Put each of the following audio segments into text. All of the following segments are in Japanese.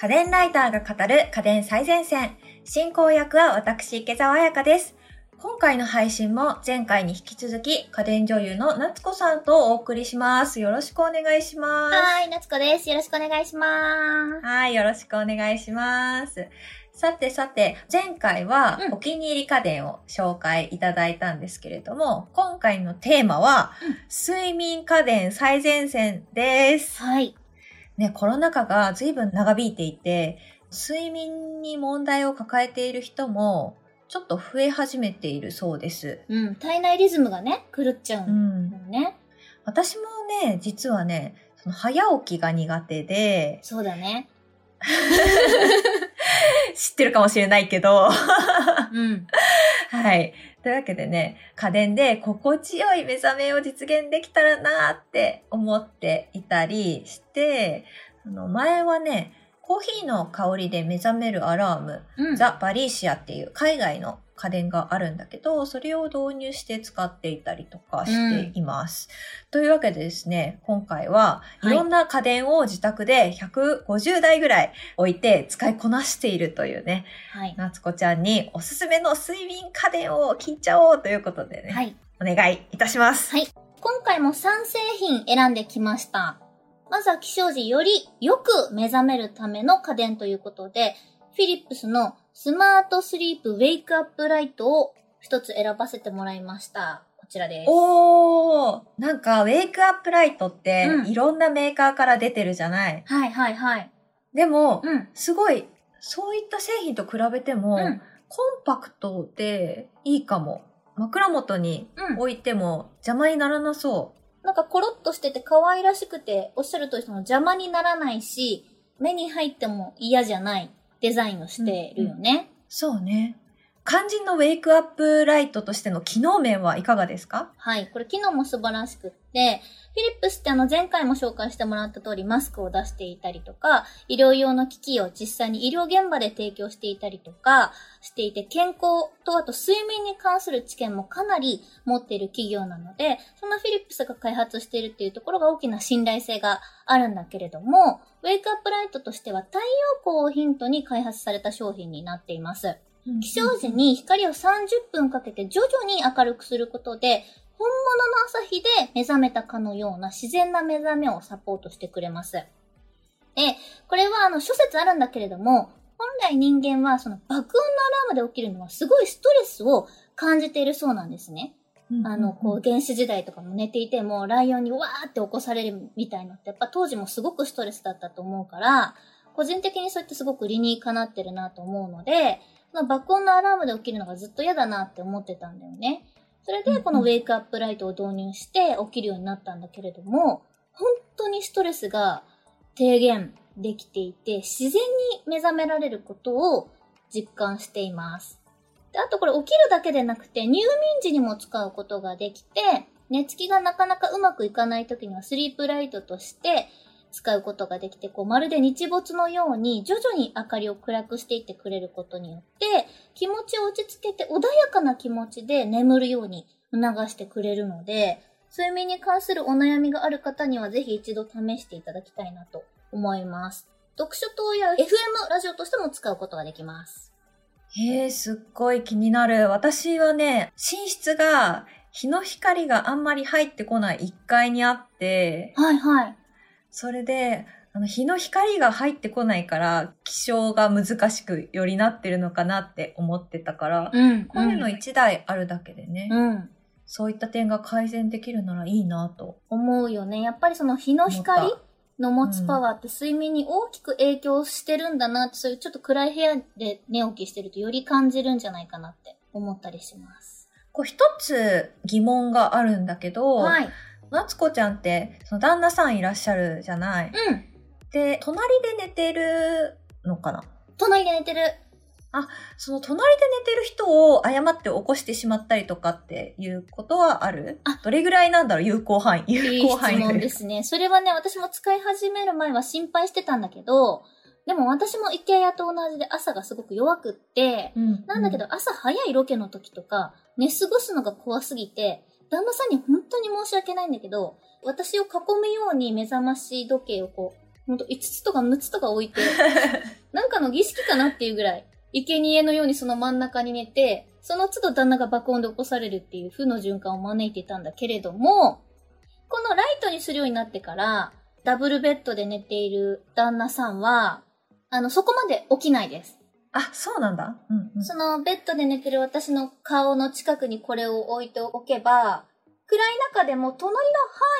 家電ライターが語る家電最前線。進行役は私、池澤彩香です。今回の配信も前回に引き続き家電女優の夏子さんとお送りします。よろしくお願いします。はい、夏子です。よろしくお願いします。はい、よろしくお願いします。さてさて、前回はうんお気に入り家電を紹介いただいたんですけれども、今回のテーマは、睡眠家電最前線です。はい。ね、コロナ禍が随分長引いていて、睡眠に問題を抱えている人も、ちょっと増え始めているそうです。うん、体内リズムがね、狂っちゃううんん。だよね。私もね、実はね、その早起きが苦手で、そうだね。知ってるかもしれないけど、うん。はい。というわけでね、家電で心地よい目覚めを実現できたらなーって思っていたりして、あの前はね、コーヒーの香りで目覚めるアラーム、うん。ザ・バリーシアっていう海外の家電があるんだけど、それを導入して使っていたりとかしています。というわけでですね、今回ははいいろんな家電を自宅で150台ぐらい置いて使いこなしているというね、はい。夏子ちゃんにおすすめの睡眠家電を聞いちゃおうということでね、はい。お願いいたします。はい今回も3製品選んできました。まずは起床時よりよく目覚めるための家電ということで、フィリップスのスマートスリープウェイクアップライトを一つ選ばせてもらいました。こちらです。おー、なんかウェイクアップライトってうんいろんなメーカーから出てるじゃない？はいはいはい。でも、うん。すごい、そういった製品と比べても、うん。コンパクトでいいかも。枕元にうん。置いても邪魔にならなそなんかコロッとしてて可愛らしくて、おっしゃる通りその邪魔にならないし、目に入っても嫌じゃないデザインをしてるよね。う。そうね。肝心のウェイクアップライトとしての機能面はいかがですか？はい。これ機能も素晴らしくって、リップスってあの前回も紹介してもらった通りマスクを出していたりとか、医療用の機器を実際に医療現場で提供していたりとかしていて、健康とあと睡眠に関する知見もかなり持っている企業なので、そのフィリップスが開発しているっていうところが大きな信頼性があるんだけれども、ウェイクアップライトとしては太陽光をヒントに開発された商品になっています。起床時に光を30分かけて徐々に明るくすることで、本物の朝日で目覚めたかのような自然な目覚めをサポートしてくれます。で、これはあの諸説あるんだけれども、本来人間はその爆音のアラームで起きるのはすごいストレスを感じているそうなんですね。うんあの、こう、原始時代とかも寝ていても、ライオンにわーって起こされるみたいなのって、やっぱ当時もすごくストレスだったと思うから、個人的にそうやってすごく理にかなってるなと思うので、その爆音のアラームで起きるのがずっと嫌だなって思ってたんだよね。それで、このウェイクアップライトを導入して起きるようになったんだけれども、本当にストレスが低減できていて、自然に目覚められることを実感しています。で、あとこれ起きるだけでなくて、入眠時にも使うことができて、寝つきがなかなかうまくいかない時にはスリープライトとして使うことができて、こうまるで日没のように徐々に明かりを暗くしていってくれることによって、気持ちを落ち着けて穏やかな気持ちで眠るように促してくれるので、睡眠に関するお悩みがある方にはぜひ一度試していただきたいなと思います。読書灯や FM ラジオとしても使うことができます。へえ、すっごい気になる。私はね、寝室が日の光があんまり入ってこない1階にあって、はいはい。それで、あの日の光が入ってこないから、気象が難しくよりなってるのかなって思ってたから、うん。こういうの1台あるだけでね、うん。そういった点が改善できるならいいなと。思うよね。やっぱりその日の光の持つパワーって睡眠に大きく影響してるんだなって、そういうちょっと暗い部屋で寝起きしてるとより感じるんじゃないかなって思ったりします。こう一つ疑問があるんだけど、はい。夏子ちゃんって、その旦那さんいらっしゃるじゃない。うん。で、隣で寝てるのかな？隣で寝てる。その隣で寝てる人を誤って起こしてしまったりとかっていうことはある？あどれぐらいなんだろう？有効範囲。い有い質効範囲という問ですね。それはね、私も使い始める前は心配してたんだけど、でも私もイケアと同じで朝がすごく弱くって、うんなんだけど、朝早いロケの時とか、寝過ごすのが怖すぎて、旦那さんに本当に申し訳ないんだけど、私を囲むように目覚まし時計をこう、ほんと5つとか6つとか置いて、なんかの儀式かなっていうぐらい、生贄のようにその真ん中に寝て、その都度旦那が爆音で起こされるっていう負の循環を招いていたんだけれども、このライトにするようになってから、ダブルベッドで寝ている旦那さんは、あの、そこまで起きないです。あ、そうなんだ。うんうん。そのベッドで寝てる私の顔の近くにこれを置いておけば、暗い中でも隣の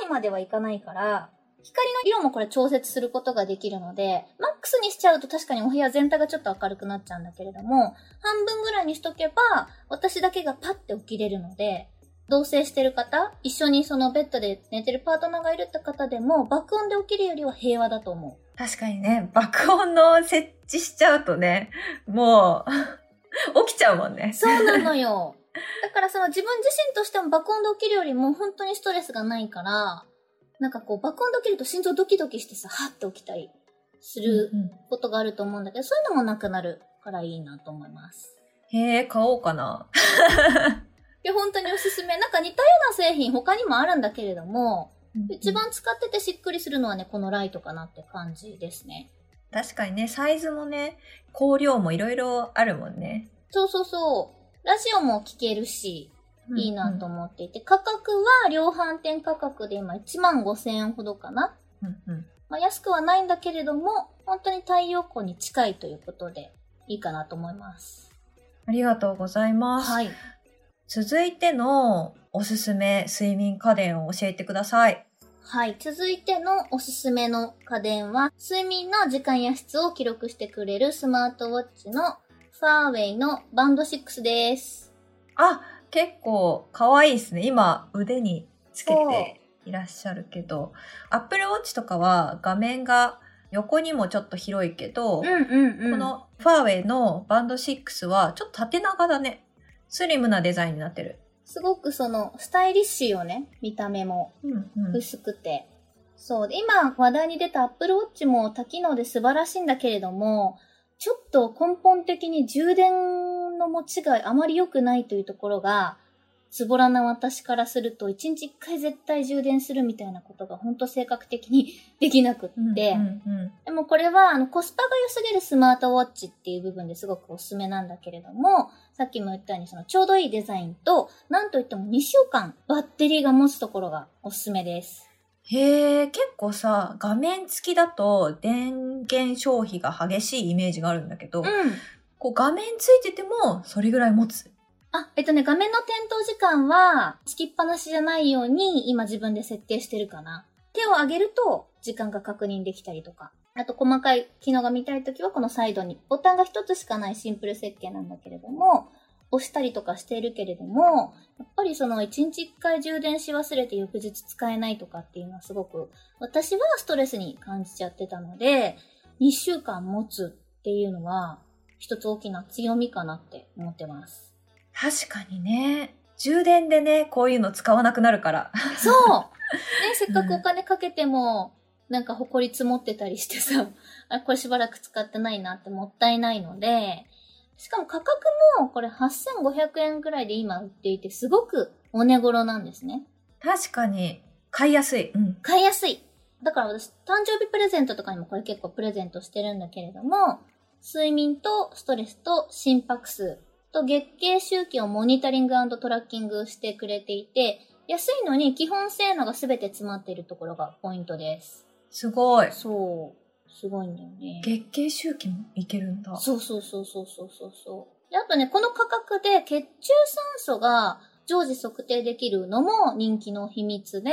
範囲まではいかないから、光の色もこれ調節することができるので、マックスにしちゃうと確かにお部屋全体がちょっと明るくなっちゃうんだけれども、半分ぐらいにしとけば、私だけがパッて起きれるので、同棲してる方、一緒にそのベッドで寝てるパートナーがいるって方でも、爆音で起きるよりは平和だと思う。確かにね、爆音の設置しちゃうとね、もう、起きちゃうもんね。そうなのよ。だからその自分自身としても爆音で起きるよりも本当にストレスがないから、なんかこう爆音で起きると心臓ドキドキしてさ、はって起きたりするうんことがあると思うんだけど、そういうのもなくなるからいいなと思います。へえ、買おうかな。いや、本当におすすめ。なんか似たような製品他にもあるんだけれども、一番使っててしっくりするのはね、このライトかなって感じですね。確かにね、サイズもね、光量もいろいろあるもんね。そうそうそう。ラジオも聴けるし、いいなと思思っていて、価格は量販店価格で今1万5千円ほどかな。う。うんうんまあ、安くはないんだけれども、本当に太陽光に近いということで、いいかなと思います。ありがとうございます。はい。続いてのおすすめ睡眠家電を教えてください。はい。続いてのおすすめの家電は、睡眠の時間や質を記録してくれるスマートウォッチのファーウェイのバンド6です。あ、結構可愛いですね。今腕につけていらっしゃるけど、Apple Watch とかは画面が横にもちょっと広いけど、うんうんうん。このファーウェイのバンド6はちょっと縦長だね。スリムなデザインになってる。すごくその、スタイリッシュよね。見た目も。うんうん。薄くて。そう。で今話題に出た Apple Watch も多機能で素晴らしいんだけれども、ちょっと根本的に充電の持ちがあまり良くないというところが、ズボラな私からすると、1日1回絶対充電するみたいなことが本当性格的にできなくって、でもこれはあのコスパが良すぎるスマートウォッチっていう部分ですごくおすすめなんだけれども、さっきも言ったようにそのちょうどいいデザインと、なんといっても2週間バッテリーが持つところがおすすめです。へえ、結構さ、画面付きだと電源消費が激しいイメージがあるんだけど、うん。こう画面ついててもそれぐらい持つ。あ、えっとね、画面の点灯時間は、つきっぱなしじゃないように、今自分で設定してるかな。手を上げると、時間が確認できたりとか。あと、細かい機能が見たいときは、このサイドに、ボタンが一つしかないシンプル設計なんだけれども、押したりとかしているけれども、やっぱりその一日一回充電し忘れて翌日使えないとかっていうのはすごく、私はストレスに感じちゃってたので、2週間持つっていうのは、一つ大きな強みかなって思ってます。確かにね。充電でね、こういうの使わなくなるから。そう ね、せっかくお金かけても、なんか埃積もってたりしてさ、あ、これしばらく使ってないなってもったいないので、しかも価格もこれ8500円くらいで今売っていて、すごくお値頃なんですね。確かに、買いやすい。うん。買いやすい。だから私、誕生日プレゼントとかにもこれ結構プレゼントしてるんだけれども、睡眠とストレスと心拍数と月経周期をモニタリングトラッキングしてくれていて、安いのに基本性能が全て詰まっているところがポイントです。すごい。そう。すごいんだよね。月経周期もいけるんだ。そうそうそうそうそうそうそう。であとね、この価格で血中酸素が常時測定できるのも人気の秘密で、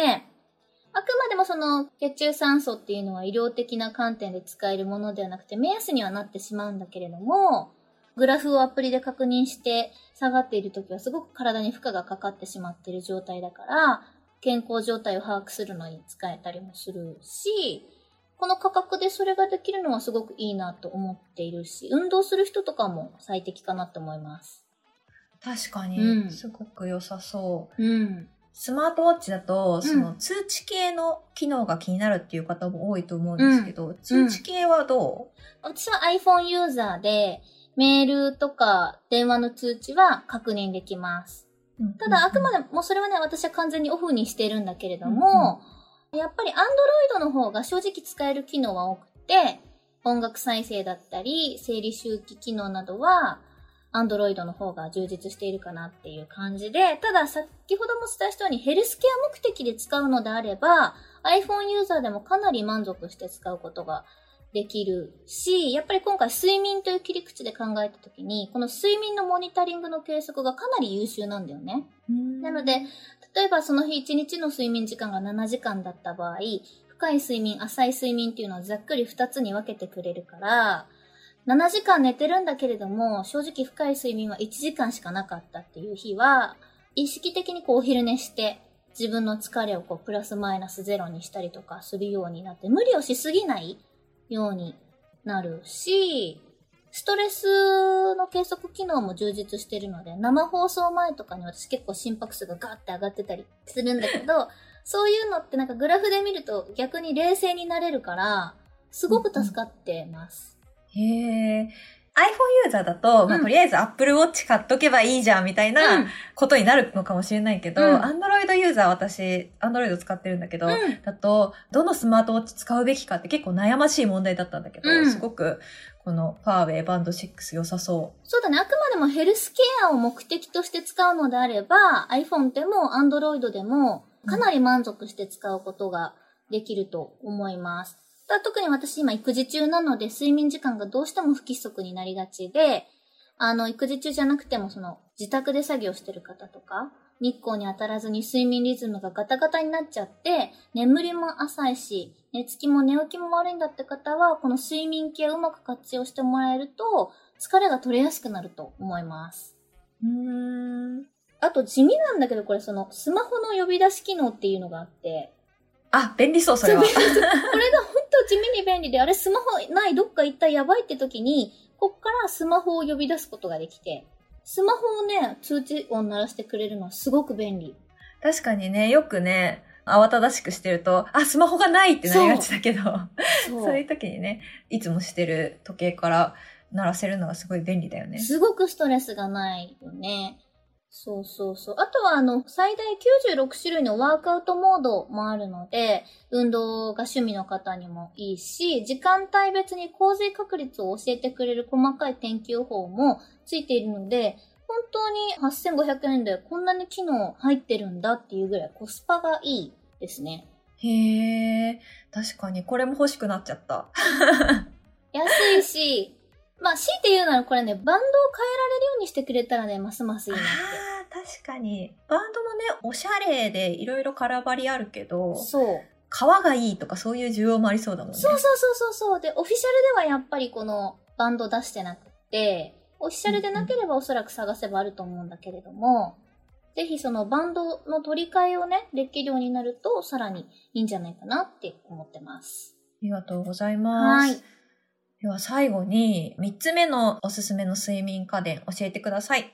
あくまでもその血中酸素っていうのは医療的な観点で使えるものではなくて目安にはなってしまうんだけれども、グラフをアプリで確認して下がっている時はすごく体に負荷がかかってしまっている状態だから、健康状態を把握するのに使えたりもするし、この価格でそれができるのはすごくいいなと思っているし、運動する人とかも最適かなと思います。確かに、うんすごく良さそう。うん。スマートウォッチだと、んその通知系の機能が気になるっていう方も多いと思うんですけど、通知系はど私は iPhone ユーザーで、メールとか電話の通知は確認できます。う、ただ、あくまで、でもそれはね、私は完全にオフにしてるんだけれども、やっぱり Android の方が正直使える機能は多くて、音楽再生だったり、整理周期機能などは、Android の方が充実しているかなっていう感じで、ただ先ほども伝えしたようにヘルスケア目的で使うのであれば、iPhone ユーザーでもかなり満足して使うことができるし、やっぱり今回睡眠という切り口で考えたときに、この睡眠のモニタリングの計測がかなり優秀なんだよね。なので、例えばその日1日の睡眠時間が7時間だった場合、深い睡眠、浅い睡眠っていうのはざっくり2つに分けてくれるから、7時間寝てるんだけれども、正直深い睡眠は1時間しかなかったっていう日は、意識的にこうお昼寝して、自分の疲れをこうプラスマイナスゼロにしたりとかするようになって、無理をしすぎないようになるし、ストレスの計測機能も充実してるので、生放送前とかに私結構心拍数がガーって上がってたりするんだけど、そういうのってなんかグラフで見ると逆に冷静になれるから、すごく助かってます。へえ。iPhone ユーザーだと、まあ、とりあえず Apple Watch 買っとけばいいじゃんみたいなことになるのかもしれないけど、うん、Android ユーザー私、Android 使ってるんだけど、うん、だと、どのスマートウォッチ使うべきかって結構悩ましい問題だったんだけど、うん、すごく、このファーウェイバンド6良さそう。そうだね。あくまでもヘルスケアを目的として使うのであれば、iPhone でも Android でも、かなり満足して使うことができると思います。特に私今育児中なので睡眠時間がどうしても不規則になりがちで、あの、育児中じゃなくてもその自宅で作業してる方とか、日光に当たらずに睡眠リズムがガタガタになっちゃって、眠りも浅いし、寝つきも寝起きも悪いんだって方は、この睡眠系をうまく活用してもらえると、疲れが取れやすくなると思います。うーん。あと地味なんだけど、これそのスマホの呼び出し機能っていうのがあって、あ、便利そう、それは。これが地味に便利で、あれスマホないどっか行ったやばいって時に、こっからスマホを呼び出すことができて、スマホをね、通知音鳴らしてくれるのはすごく便利。確かにね、よくね、慌ただしくしてると、あ、スマホがないってなりがちだけど、そう そういう時にね、いつもしてる時計から鳴らせるのがすごい便利だよね。すごくストレスがないよね。そうそうそう。あとは、あの、最大96種類のワークアウトモードもあるので、運動が趣味の方にもいいし、時間帯別に洪水確率を教えてくれる細かい天気予報もついているので、本当に8500円でこんなに機能入ってるんだっていうぐらいコスパがいいですね。へえ、確かにこれも欲しくなっちゃった。安いし、まあ、強いて言うならこれね、バンドを変えられるようにしてくれたらね、ますますいいなって。ああ、確かに。バンドもね、おしゃれでいろいろカラバリあるけど、そう。革がいいとかそういう需要もありそうだもんね。そうそうそうそうで、オフィシャルではやっぱりこのバンド出してなくて、オフィシャルでなければおそらく探せばあると思うんだけれども、ぜひそのバンドの取り替えをね、できるようになると、さらにいいんじゃないかなって思ってます。ありがとうございます。はい。では最後に3つ目のおすすめの睡眠家電教えてください。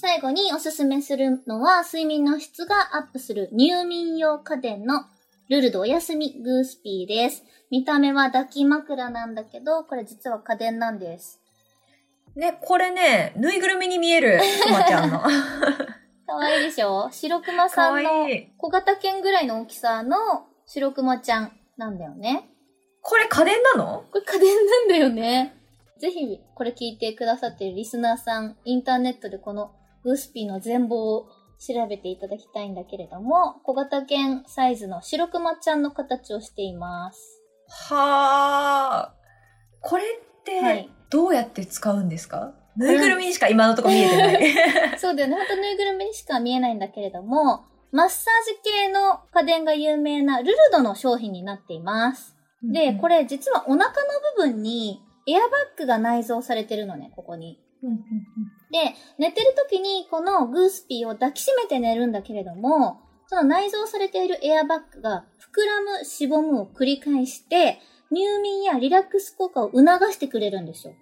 最後におすすめするのは睡眠の質がアップする入眠用家電のルルドおやすみグースピーです。見た目は抱き枕なんだけど、これ実は家電なんです。ね、これね、ぬいぐるみに見える、くまちゃんの。かわいいでしょ？白熊さんの小型犬ぐらいの大きさの白熊ちゃんなんだよね。これ家電なの？これ家電なんだよね。ぜひ、これ聞いてくださっているリスナーさん、インターネットでこのグースピーの全貌を調べていただきたいんだけれども、小型犬サイズの白熊ちゃんの形をしています。はあ。これって、どうやって使うんですか、はい、ぬいぐるみにしか今のところ見えてない。そうだよね。ほんとぬいぐるみにしか見えないんだけれども、マッサージ系の家電が有名なルルドの商品になっています。で、これ実はお腹の部分にエアバッグが内蔵されてるのね、ここに。で、寝てる時にこのグースピーを抱きしめて寝るんだけれども、その内蔵されているエアバッグが膨らむ、しぼむを繰り返して、入眠やリラックス効果を促してくれるんですよ。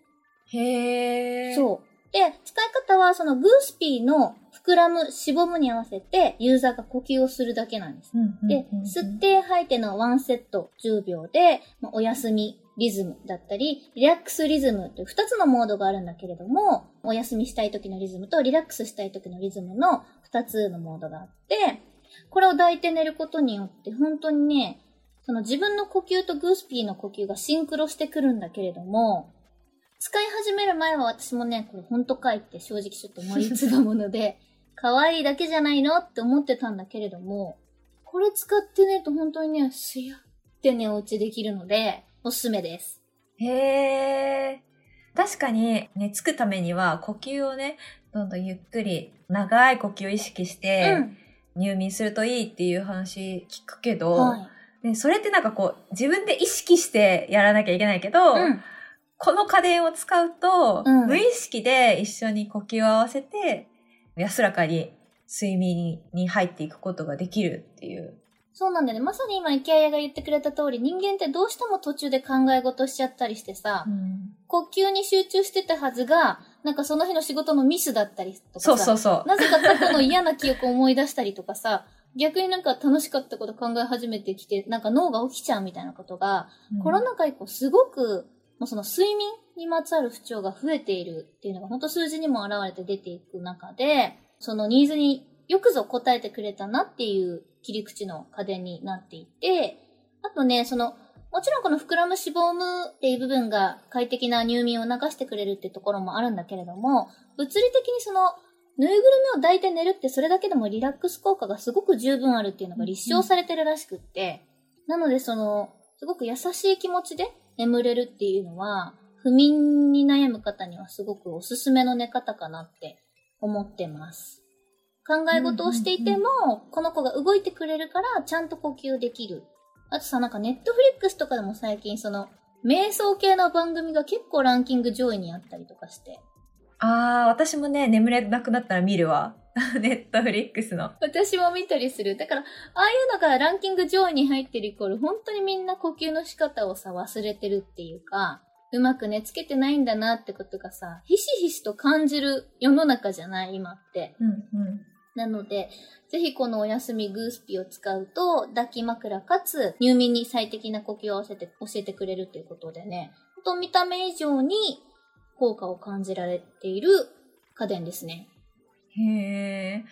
へー。そう。で、使い方はそのグースピーの膨らむ、しぼむに合わせてユーザーが呼吸をするだけなんです。で、吸って吐いてのワンセット10秒で、まあ、お休みリズムだったり、リラックスリズムという2つのモードがあるんだけれども、お休みしたい時のリズムとリラックスしたい時のリズムの2つのモードがあって、これを抱いて寝ることによって本当にね、その自分の呼吸とグースピーの呼吸がシンクロしてくるんだけれども、使い始める前は私もね、これほんとかいって正直ちょっと思いつがもので、可愛いだけじゃないのって思ってたんだけれども、これ使ってねと本当にね、すやってね、お家できるので、おすすめです。へえ。確かに寝つくためには呼吸をね、どんどんゆっくり長い呼吸を意識してうん。入眠するといいっていう話聞くけど、はい。ね、それってなんかこう自分で意識してやらなきゃいけないけど、うん。この家電を使うと、うん無意識で一緒に呼吸を合わせて安らかに睡眠に入っていくことができるっていう。そうなんだよね。まさに今、池谷が言ってくれた通り、人間ってどうしても途中で考え事しちゃったりしてさ、呼吸に集中してたはずが、なんかその日の仕事のミスだったりとかさ、そうそうそう。なぜか過去の嫌な記憶を思い出したりとかさ、逆になんか楽しかったこと考え始めてきて、なんか脳が起きちゃうみたいなことが、うんコロナ禍以降すごく、もうその睡眠にまつわる不調が増えているっていうのが本当数字にも現れて出ていく中で、そのニーズによくぞ答えてくれたなっていう切り口の家電になっていて、あとね、その、もちろんこの膨らむ脂肪無っていう部分が快適な入眠を促してくれるってところもあるんだけれども、物理的にその、ぬいぐるみを抱いて寝るってそれだけでもリラックス効果がすごく十分あるっていうのが立証されてるらしくって、なのでその、すごく優しい気持ちで眠れるっていうのは、不眠に悩む方にはすごくおすすめの寝方かなって思ってます。考え事をしていても、この子が動いてくれるから、ちゃんと呼吸できる。あとさ、なんかネットフリックスとかでも最近その、瞑想系の番組が結構ランキング上位にあったりとかして。ああ、私もね、眠れなくなったら見るわ。ネットフリックスの。私も見たりする。だから、ああいうのがランキング上位に入ってるイコール、本当にみんな呼吸の仕方をさ、忘れてるっていうか、うまく寝つけてないんだなってことがさ、ひしひしと感じる世の中じゃない今って。うんうん。なので、ぜひこのお休みグースピを使うと、抱き枕かつ入眠に最適な呼吸を合わせて教えてくれるということでね、と見た目以上に効果を感じられている家電ですね。へえ。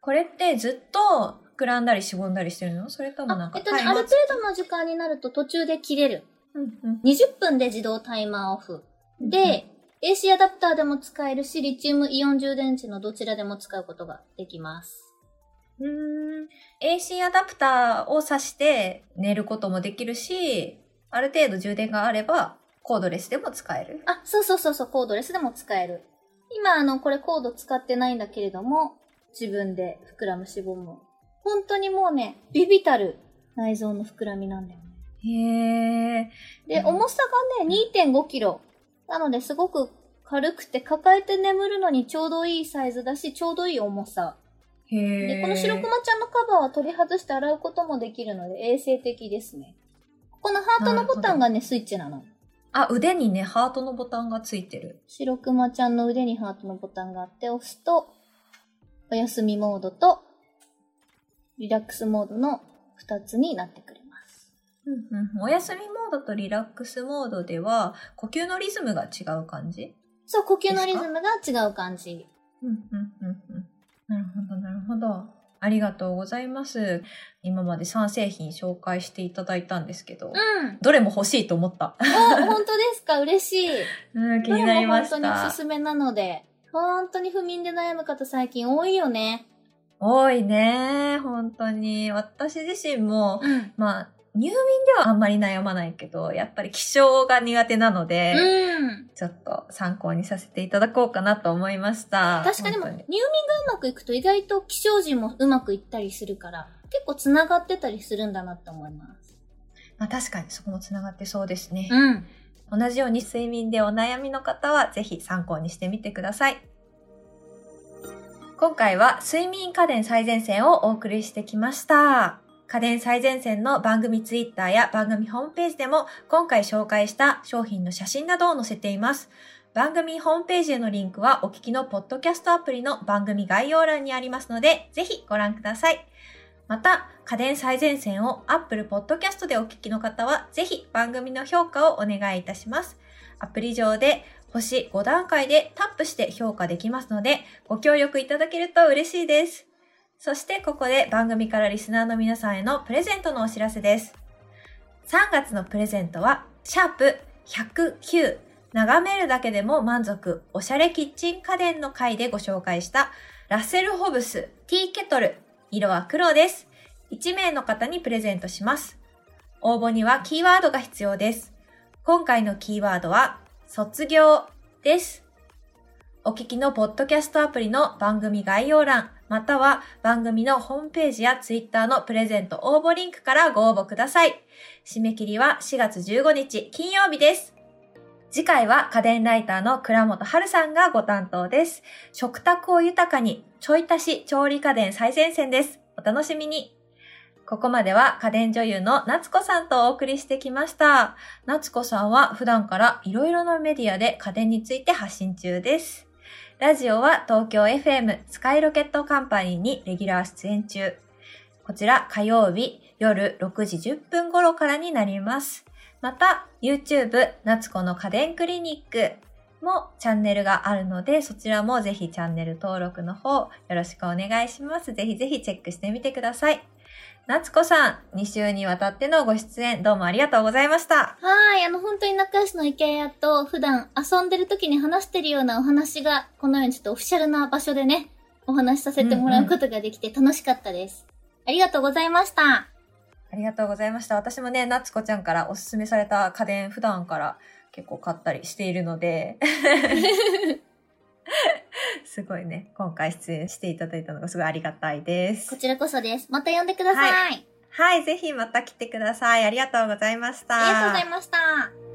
これってずっと膨らんだりしぼんだりしてるの？それともなんかあえっとね、ある程度の時間になると途中で切れる。うんうん。20分で自動タイマーオフ。で、AC アダプターでも使えるし、リチウムイオン充電池のどちらでも使うことができます。うーん。AC アダプターを挿して寝ることもできるし、ある程度充電があればコードレスでも使える？あ、そうそうそうそう、コードレスでも使える。今、あの、これコード使ってないんだけれども、自分で膨らむ脂肪も。本当にもうね、ビビたる内臓の膨らみなんだよね。へえ。で、うん重さがね、2.5キロ。なので、すごく軽くて抱えて眠るのにちょうどいいサイズだし、ちょうどいい重さ。へえ。で、この白熊ちゃんのカバーは取り外して洗うこともできるので衛生的ですね。ここのハートのボタンがね、スイッチなの。あ、腕にね、ハートのボタンがついてる。白熊ちゃんの腕にハートのボタンがあって、押すと、お休みモードと、リラックスモードの2つになってくれます。うんうん、お休みモードとリラックスモードでは、呼吸のリズムが違う感じ？そう、呼吸のリズムが違う感じ。うんうんうんうん。なるほど、なるほど。ありがとうございます。今まで3製品紹介していただいたんですけど、うん。どれも欲しいと思った。お、本当ですか？嬉しい。うん、気になりましどれも本当におたす。すめなので、本当に不眠で悩む方最近多いよね。多いね、本当に。私自身も、うん。まあ、入眠ではあんまり悩まないけど、やっぱり気象が苦手なので、うん。ちょっと参考にさせていただこうかなと思いました。確かにでも、本入眠がうまくいくと意外と気象時もうまくいったりするから、結構繋がってたりするんだなって思います。まあ、確かにそこもつながってそうですね。うん。同じように睡眠でお悩みの方はぜひ参考にしてみてください。今回は睡眠家電最前線をお送りしてきました。家電最前線の番組ツイッターや番組ホームページでも今回紹介した商品の写真などを載せています。番組ホームページへのリンクはお聞きのポッドキャストアプリの番組概要欄にありますので、ぜひご覧ください。また、家電最前線を Apple Podcast でお聞きの方は、ぜひ番組の評価をお願いいたします。アプリ上で星5段階でタップして評価できますので、ご協力いただけると嬉しいです。そしてここで番組からリスナーの皆さんへのプレゼントのお知らせです。3月のプレゼントは、シャープ109。眺めるだけでも満足、おしゃれキッチン家電の回でご紹介した、ラッセルホブスティーケトル。色は黒です。1名の方にプレゼントします。応募にはキーワードが必要です。今回のキーワードは、卒業です。お聞きのポッドキャストアプリの番組概要欄、または番組のホームページやツイッターのプレゼント応募リンクからご応募ください。締め切りは4月15日金曜日です。次回は家電ライターの倉本春さんがご担当です。食卓を豊かにちょい足し調理家電最前線です。お楽しみに。ここまでは家電女優の夏子さんとお送りしてきました。夏子さんは普段からいろいろなメディアで家電について発信中です。ラジオは東京 FM スカイロケットカンパニーにレギュラー出演中。こちら火曜日夜6時10分頃からになります。また YouTube 夏子の家電クリニックもチャンネルがあるので、そちらもぜひチャンネル登録の方よろしくお願いします。ぜひぜひチェックしてみてください。夏子さん、2週にわたってのご出演どうもありがとうございました。はい、あの、本当に仲良しの池谷と普段遊んでる時に話してるようなお話が、このようにちょっとオフィシャルな場所でね、お話しさせてもらうことができて楽しかったです。ありがとうございました。ありがとうございました。私もね、夏子ちゃんからおすすめされた家電普段から結構買ったりしているので、すごいね、今回出演していただいたのがすごいありがたいですこ。ちらこそです。また呼んでください。ははい、ぜひまた来てください。ありがとうございました。ありがとうございました。